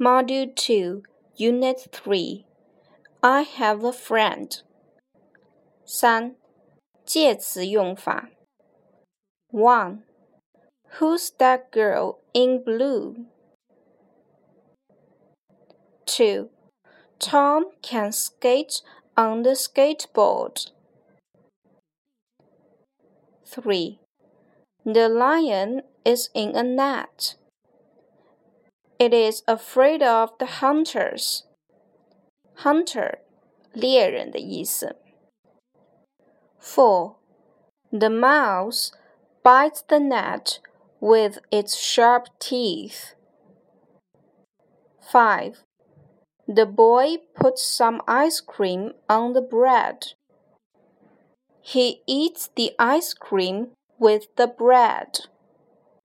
Module 2, Unit 3 I have a friend. 三、介词用法。One. Who's that girl in blue? 2. Tom can skate on the skateboard. 3. The lion is in a net. It is afraid of the hunters. Hunter, 猎人的意思。4. The mouse bites the net with its sharp teeth. 5. The boy puts some ice cream on the bread. He eats the ice cream with the bread.